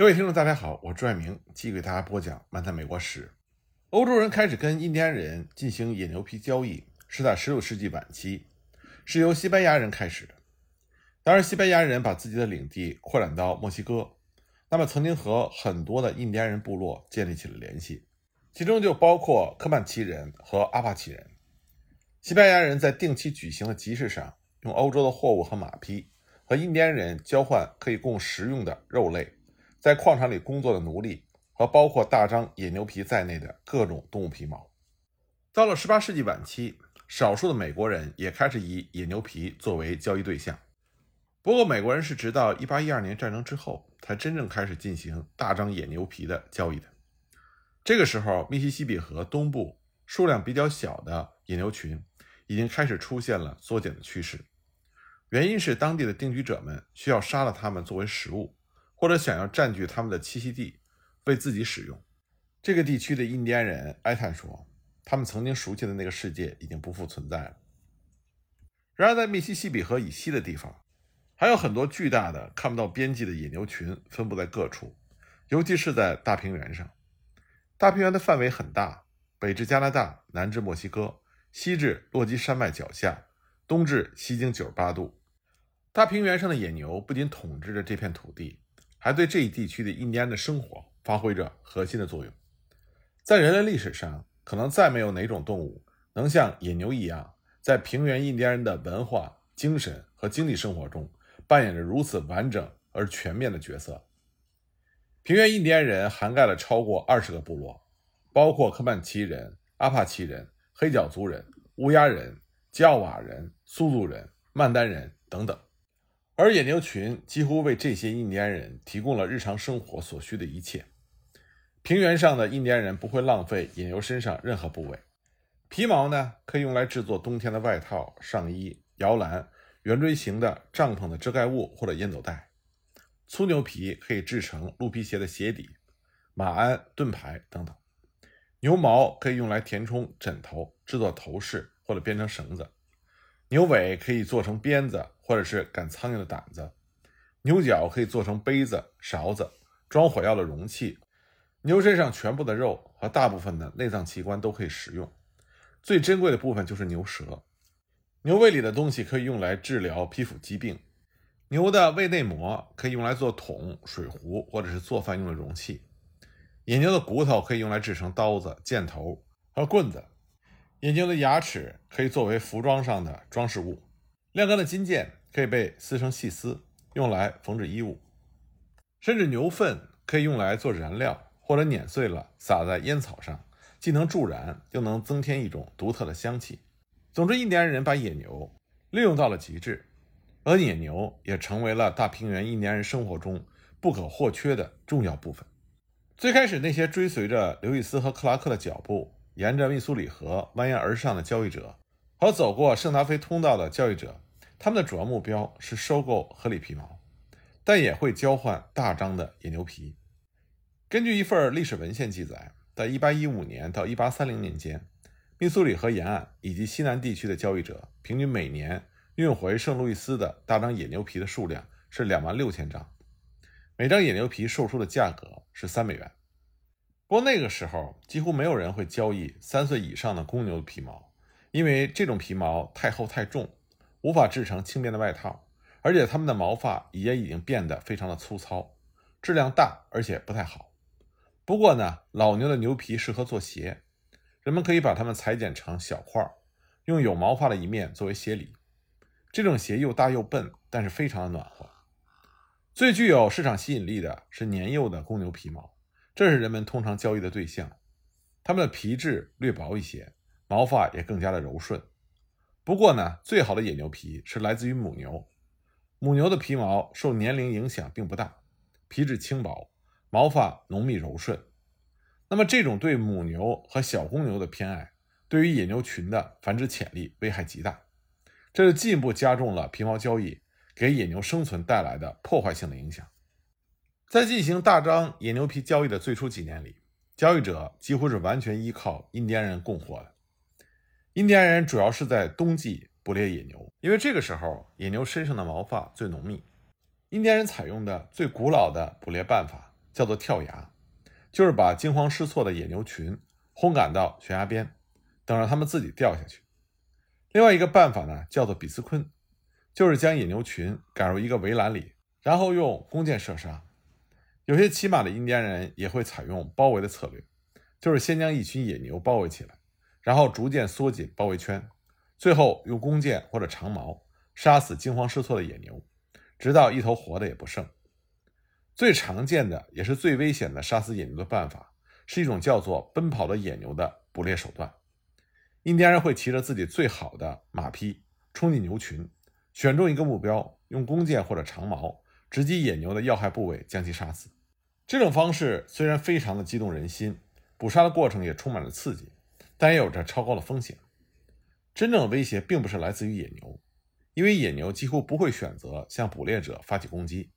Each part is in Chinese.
各位听众，大家好，我朱爱明，继续给大家播讲《漫谈美国史》。欧洲人开始跟印第安人进行野牛皮交易，是在16世纪晚期，是由西班牙人开始的。当然，西班牙人把自己的领地扩展到墨西哥，那么曾经和很多的印第安人部落建立起了联系，其中就包括科曼奇人和阿帕奇人。西班牙人在定期举行的集市上，用欧洲的货物和马匹和印第安人交换可以供食用的肉类。在矿场里工作的奴隶和包括大张野牛皮在内的各种动物皮毛。到了18世纪晚期，少数的美国人也开始以野牛皮作为交易对象。不过，美国人是直到1812年战争之后，才真正开始进行大张野牛皮的交易的。这个时候，密西西比河东部数量比较小的野牛群已经开始出现了缩减的趋势，原因是当地的定居者们需要杀了它们作为食物。或者想要占据他们的栖息地，为自己使用。这个地区的印第安人哀叹说：“他们曾经熟悉的那个世界已经不复存在了。”然而，在密西西比河以西的地方，还有很多巨大的看不到边际的野牛群分布在各处，尤其是在大平原上。大平原的范围很大，北至加拿大，南至墨西哥，西至落基山脉脚下，东至西经九十八度。大平原上的野牛不仅统治着这片土地。还对这一地区的印第安的生活发挥着核心的作用。在人类历史上，可能再没有哪种动物能像野牛一样，在平原印第安人的文化、精神和经济生活中扮演着如此完整而全面的角色。平原印第安人涵盖了超过二十个部落，包括科曼奇人、阿帕奇人、黑脚族人、乌鸦人、吉奥瓦人、苏族人、曼丹人等等。而野牛群几乎为这些印第安人提供了日常生活所需的一切。平原上的印第安人不会浪费野牛身上任何部位。皮毛呢，可以用来制作冬天的外套、上衣、摇篮、圆锥形的帐篷的遮盖物或者烟斗袋。粗牛皮可以制成鹿皮鞋的鞋底、马鞍、盾牌等等。牛毛可以用来填充枕头、制作头饰或者编成绳子。牛尾可以做成鞭子。或者是赶苍蝇的胆子，牛角可以做成杯子、勺子、装火药的容器。牛身上全部的肉和大部分的内脏器官都可以食用，最珍贵的部分就是牛舌。牛胃里的东西可以用来治疗皮肤疾病。牛的胃内膜可以用来做桶、水壶或者是做饭用的容器。野牛的骨头可以用来制成刀子、箭头和棍子。野牛的牙齿可以作为服装上的装饰物。晾干的金剑。可以被撕成细丝，用来缝制衣物，甚至牛粪可以用来做燃料，或者碾碎了撒在烟草上，既能助燃，又能增添一种独特的香气。总之，印第安人把野牛利用到了极致，而野牛也成为了大平原印第安人生活中不可或缺的重要部分。最开始，那些追随着刘易斯和克拉克的脚步，沿着密苏里河蜿蜒而上的交易者，和走过圣达菲通道的交易者。他们的主要目标是收购合理皮毛，但也会交换大张的野牛皮。根据一份历史文献记载，在1815年到1830年间，密苏里河沿岸以及西南地区的交易者平均每年运回圣路易斯的大张野牛皮的数量是2万六千张，每张野牛皮售出的价格是三美元。不过那个时候几乎没有人会交易三岁以上的公牛的皮毛，因为这种皮毛太厚太重。无法制成轻便的外套，而且它们的毛发也已经变得非常的粗糙，质量大而且不太好。不过呢，老牛的牛皮适合做鞋，人们可以把它们裁剪成小块，用有毛发的一面作为鞋底。这种鞋又大又笨，但是非常的暖和。最具有市场吸引力的是年幼的公牛皮毛，这是人们通常交易的对象。它们的皮质略薄一些，毛发也更加的柔顺。不过呢，最好的野牛皮是来自于母牛。母牛的皮毛受年龄影响并不大，皮质轻薄，毛发浓密柔顺。那么这种对母牛和小公牛的偏爱，对于野牛群的繁殖潜力危害极大。这就进一步加重了皮毛交易给野牛生存带来的破坏性的影响。在进行大张野牛皮交易的最初几年里，交易者几乎是完全依靠印第安人供货的。印第安人主要是在冬季捕猎野牛，因为这个时候野牛身上的毛发最浓密。印第安人采用的最古老的捕猎办法叫做跳崖，就是把惊慌失措的野牛群轰赶到悬崖边，等着它们自己掉下去。另外一个办法呢，叫做比斯昆，就是将野牛群赶入一个围栏里，然后用弓箭射杀。有些骑马的印第安人也会采用包围的策略，就是先将一群野牛包围起来，然后逐渐缩紧包围圈，最后用弓箭或者长矛杀死惊慌失措的野牛，直到一头活的也不剩。最常见的也是最危险的杀死野牛的办法，是一种叫做奔跑的野牛的捕猎手段。印第安人会骑着自己最好的马匹冲进牛群，选中一个目标，用弓箭或者长矛直击野牛的要害部位，将其杀死。这种方式虽然非常的激动人心，捕杀的过程也充满了刺激，但也有着超高的风险。真正的威胁并不是来自于野牛，因为野牛几乎不会选择向捕猎者发起攻击。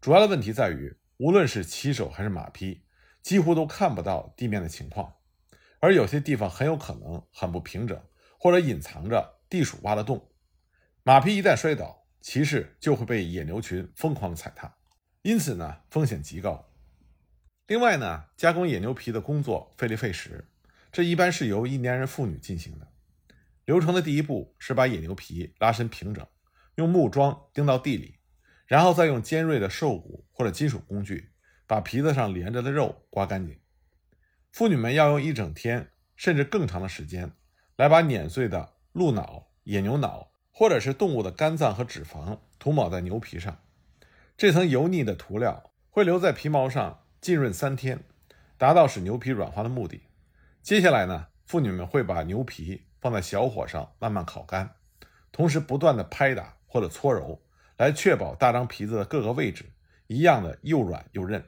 主要的问题在于，无论是骑手还是马匹，几乎都看不到地面的情况，而有些地方很有可能很不平整，或者隐藏着地鼠挖的洞。马匹一旦摔倒，骑士就会被野牛群疯狂踩踏，因此呢，风险极高。另外呢，加工野牛皮的工作费力费时，这一般是由印第安人妇女进行的。流程的第一步是把野牛皮拉伸平整，用木桩钉到地里，然后再用尖锐的兽骨或者金属工具把皮子上连着的肉刮干净。妇女们要用一整天甚至更长的时间来把碾碎的鹿脑、野牛脑或者是动物的肝脏和脂肪涂抹在牛皮上，这层油腻的涂料会留在皮毛上。浸润三天，达到使牛皮软化的目的。接下来呢，妇女们会把牛皮放在小火上慢慢烤干，同时不断的拍打或者搓揉，来确保大张皮子的各个位置一样的又软又韧。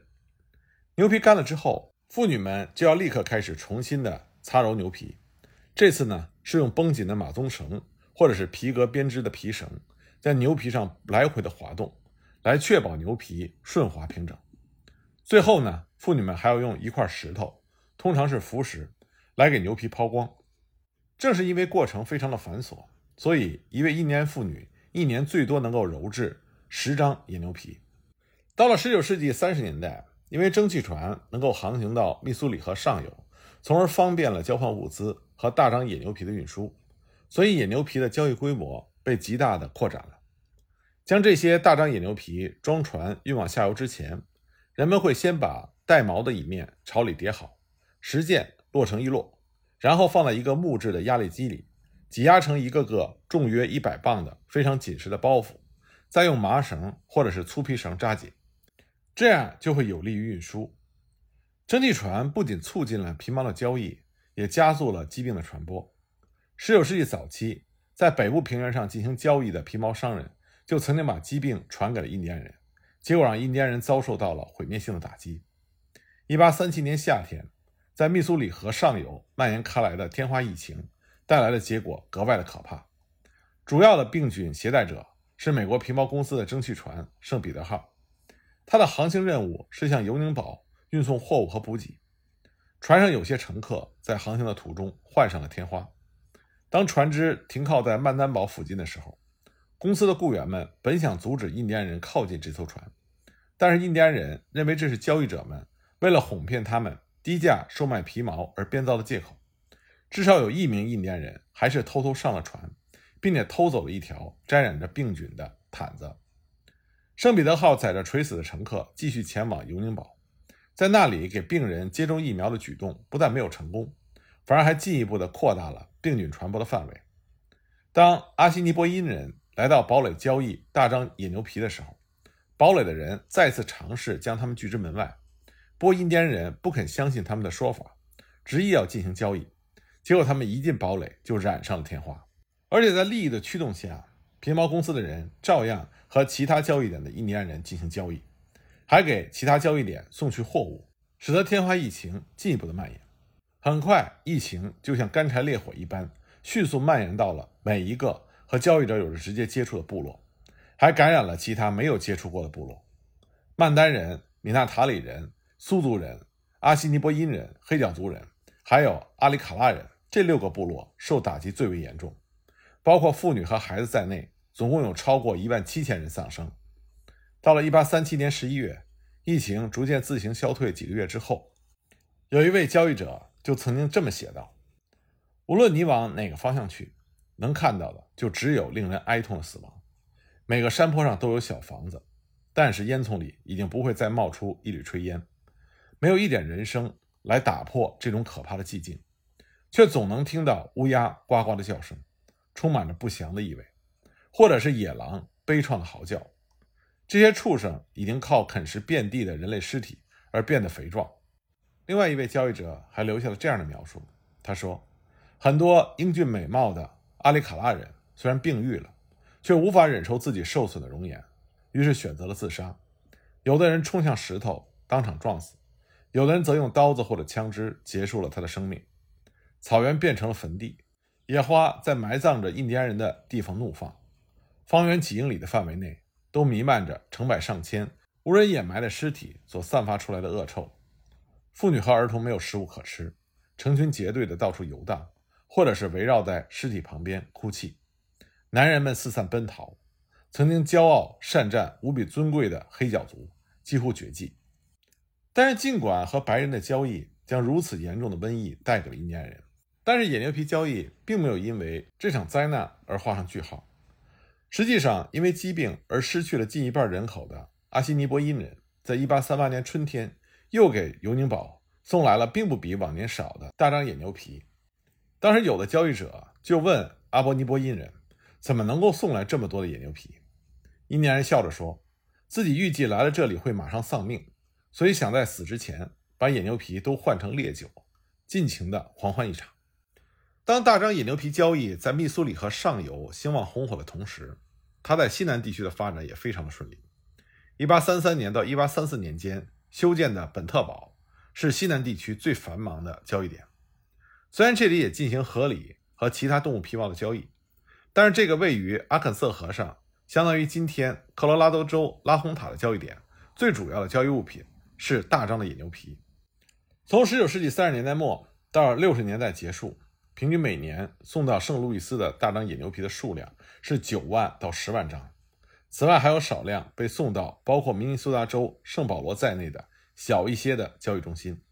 牛皮干了之后，妇女们就要立刻开始重新的擦揉牛皮。这次呢，是用绷紧的马鬃绳或者是皮革编织的皮绳，在牛皮上来回的滑动，来确保牛皮顺滑平整。最后呢，妇女们还要用一块石头，通常是浮石，来给牛皮抛光。正是因为过程非常的繁琐，所以一位印第安妇女一年最多能够揉制十张野牛皮。到了19世纪30年代，因为蒸汽船能够航行到密苏里河上游，从而方便了交换物资和大张野牛皮的运输，所以野牛皮的交易规模被极大的扩展了。将这些大张野牛皮装船运往下游之前。人们会先把带毛的一面朝里叠好，十件摞成一摞，然后放在一个木质的压力机里，挤压成一个个重约一百磅的非常紧实的包袱，再用麻绳或者是粗皮绳扎紧，这样就会有利于运输。蒸汽船不仅促进了皮毛的交易，也加速了疾病的传播。十九世纪早期，在北部平原上进行交易的皮毛商人就曾经把疾病传给了印第安人。结果让印第安人遭受到了毁灭性的打击。1837年夏天，在密苏里河上游蔓延开来的天花疫情带来的结果格外的可怕。主要的病菌携带者是美国皮毛公司的蒸汽船“圣彼得号”，它的航行任务是向尤宁堡运送货物和补给。船上有些乘客在航行的途中患上了天花。当船只停靠在曼丹堡附近的时候。公司的雇员们本想阻止印第安人靠近这艘船，但是印第安人认为这是交易者们为了哄骗他们低价售卖皮毛而编造的借口。至少有一名印第安人还是偷偷上了船，并且偷走了一条沾染着病菌的毯子。圣彼得号载着垂死的乘客继续前往尤宁堡，在那里给病人接种疫苗的举动不但没有成功，反而还进一步的扩大了病菌传播的范围。当阿西尼波因人。来到堡垒交易大张野牛皮的时候，堡垒的人再次尝试将他们拒之门外。波印第安人不肯相信他们的说法，执意要进行交易。结果他们一进堡垒就染上了天花，而且在利益的驱动下，皮毛公司的人照样和其他交易点的印第安人进行交易，还给其他交易点送去货物，使得天花疫情进一步的蔓延。很快，疫情就像干柴烈火一般，迅速蔓延到了每一个。和交易者有着直接接触的部落，还感染了其他没有接触过的部落。曼丹人、米纳塔里人、苏族人、阿西尼波因人、黑脚族人，还有阿里卡拉人这六个部落受打击最为严重，包括妇女和孩子在内，总共有超过一万七千人丧生。到了1837年11月，疫情逐渐自行消退几个月之后，有一位交易者就曾经这么写道：“无论你往哪个方向去，能看到的就只有令人哀痛的死亡。每个山坡上都有小房子，但是烟囱里已经不会再冒出一缕炊烟，没有一点人声来打破这种可怕的寂静，却总能听到乌鸦呱呱的叫声，充满着不祥的意味，或者是野狼悲怆的嚎叫。”这些畜生已经靠啃食遍地的人类尸体而变得肥壮。另外一位交易者还留下了这样的描述：他说，很多英俊美貌的阿里卡拉人虽然病愈了，却无法忍受自己受损的容颜，于是选择了自杀。有的人冲向石头当场撞死，有的人则用刀子或者枪支结束了他的生命。草原变成了坟地，野花在埋葬着印第安人的地方怒放。方圆几英里的范围内。都弥漫着成百上千无人掩埋的尸体所散发出来的恶臭，妇女和儿童没有食物可吃，成群结队的到处游荡，或者是围绕在尸体旁边哭泣。男人们四散奔逃，曾经骄傲善战、无比尊贵的黑脚族几乎绝迹。但是，尽管和白人的交易将如此严重的瘟疫带给了印第安人，但是野牛皮交易并没有因为这场灾难而画上句号。实际上，因为疾病而失去了近一半人口的阿西尼波因人，在1838年春天又给尤宁堡送来了并不比往年少的大张野牛皮。当时有的交易者就问阿波尼波因人，怎么能够送来这么多的野牛皮？印第安人笑着说，自己预计来了这里会马上丧命，所以想在死之前把野牛皮都换成烈酒，尽情的狂欢一场。当大张野牛皮交易在密苏里河上游兴旺红火的同时，它在西南地区的发展也非常的顺利。1833年到1834年间修建的本特堡是西南地区最繁忙的交易点。虽然这里也进行河狸和其他动物皮毛的交易，但是这个位于阿肯色河上，相当于今天科罗拉多州拉洪塔的交易点，最主要的交易物品是大张的野牛皮。从19世纪30年代末到60年代结束。平均每年送到圣路易斯的大张野牛皮的数量是九万到十万张，此外还有少量被送到包括明尼苏达州圣保罗在内的小一些的交易中心。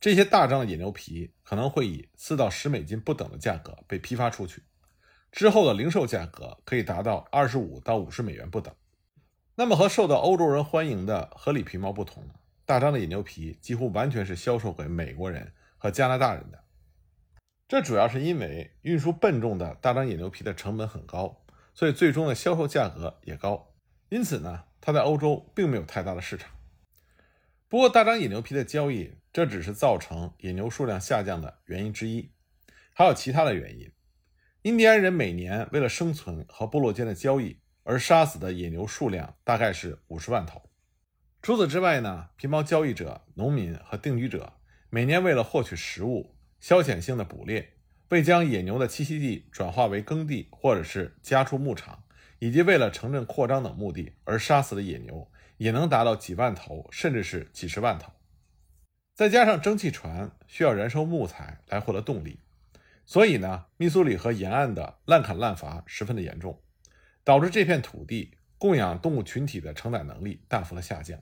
这些大张的野牛皮可能会以四到十美金不等的价格被批发出去，之后的零售价格可以达到二十五到五十美元不等。那么和受到欧洲人欢迎的合理皮毛不同，大张的野牛皮几乎完全是销售给美国人和加拿大人的。这主要是因为运输笨重的大张野牛皮的成本很高，所以最终的销售价格也高。因此呢，它在欧洲并没有太大的市场。不过，大张野牛皮的交易这只是造成野牛数量下降的原因之一，还有其他的原因。印第安人每年为了生存和部落间的交易而杀死的野牛数量大概是五十万头。除此之外呢，皮毛交易者、农民和定居者每年为了获取食物。消遣性的捕猎，为将野牛的栖息地转化为耕地或者是家畜牧场，以及为了城镇扩张等目的而杀死的野牛，也能达到几万头，甚至是几十万头。再加上蒸汽船需要燃烧木材来获得动力，所以呢，密苏里河沿岸的滥砍滥伐十分的严重，导致这片土地供养动物群体的承载能力大幅的下降。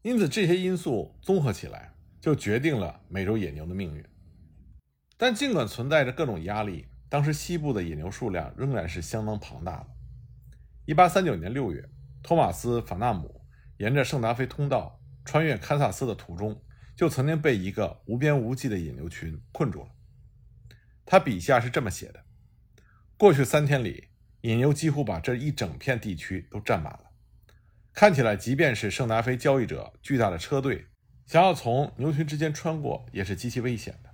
因此，这些因素综合起来，就决定了美洲野牛的命运。但尽管存在着各种压力，当时西部的野牛数量仍然是相当庞大的。一八三九年六月，托马斯·法纳姆沿着圣达菲通道穿越堪萨斯的途中，就曾经被一个无边无际的野牛群困住了。他笔下是这么写的：过去三天里，野牛几乎把这一整片地区都占满了。看起来，即便是圣达菲交易者巨大的车队想要从牛群之间穿过，也是极其危险的。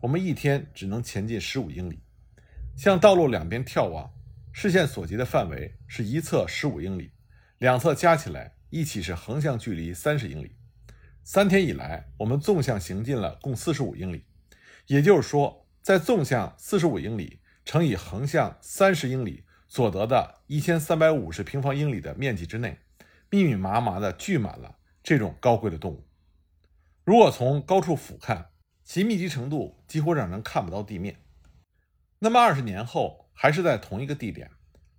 我们一天只能前进十五英里，向道路两边眺望，视线所及的范围是一侧十五英里，两侧加起来一起是横向距离三十英里。三天以来，我们纵向行进了共四十五英里，也就是说，在纵向四十五英里乘以横向三十英里所得的一千三百五十平方英里的面积之内，密密麻麻地聚满了这种高贵的动物。如果从高处俯瞰，其密集程度几乎让人看不到地面。那么二十年后，还是在同一个地点，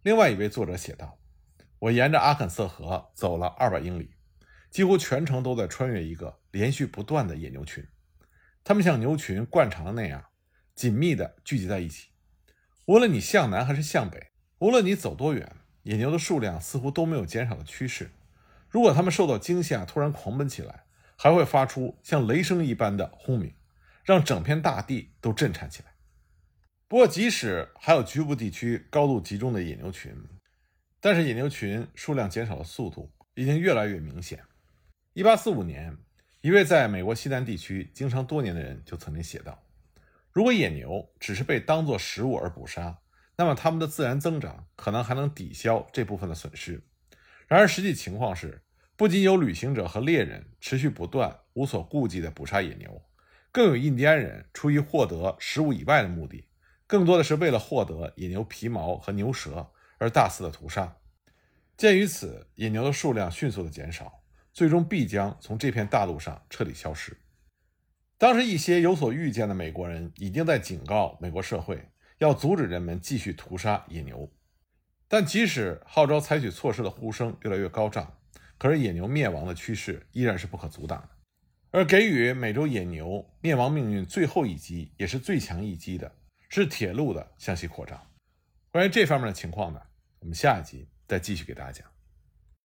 另外一位作者写道：“我沿着阿肯色河走了二百英里，几乎全程都在穿越一个连续不断的野牛群，它们像牛群惯常的那样紧密地聚集在一起。无论你向南还是向北，无论你走多远，野牛的数量似乎都没有减少的趋势。如果它们受到惊吓，突然狂奔起来，还会发出像雷声一般的轰鸣，让整片大地都震颤起来。不过，即使还有局部地区高度集中的野牛群，但是野牛群数量减少的速度已经越来越明显。一八四五年，一位在美国西南地区经商多年的人就曾经写道：“如果野牛只是被当作食物而捕杀，那么它们的自然增长可能还能抵消这部分的损失。然而，实际情况是，不仅有旅行者和猎人持续不断、无所顾忌地捕杀野牛，更有印第安人出于获得食物以外的目的，更多的是为了获得野牛皮毛和牛舌而大肆的屠杀。鉴于此，野牛的数量迅速的减少。”最终必将从这片大陆上彻底消失。当时，一些有所预见的美国人已经在警告美国社会，要阻止人们继续屠杀野牛。但即使号召采取措施的呼声越来越高涨，可是野牛灭亡的趋势依然是不可阻挡的。而给予美洲野牛灭亡命运最后一击，也是最强一击的，是铁路的向西扩张。关于这方面的情况呢，我们下一集再继续给大家讲。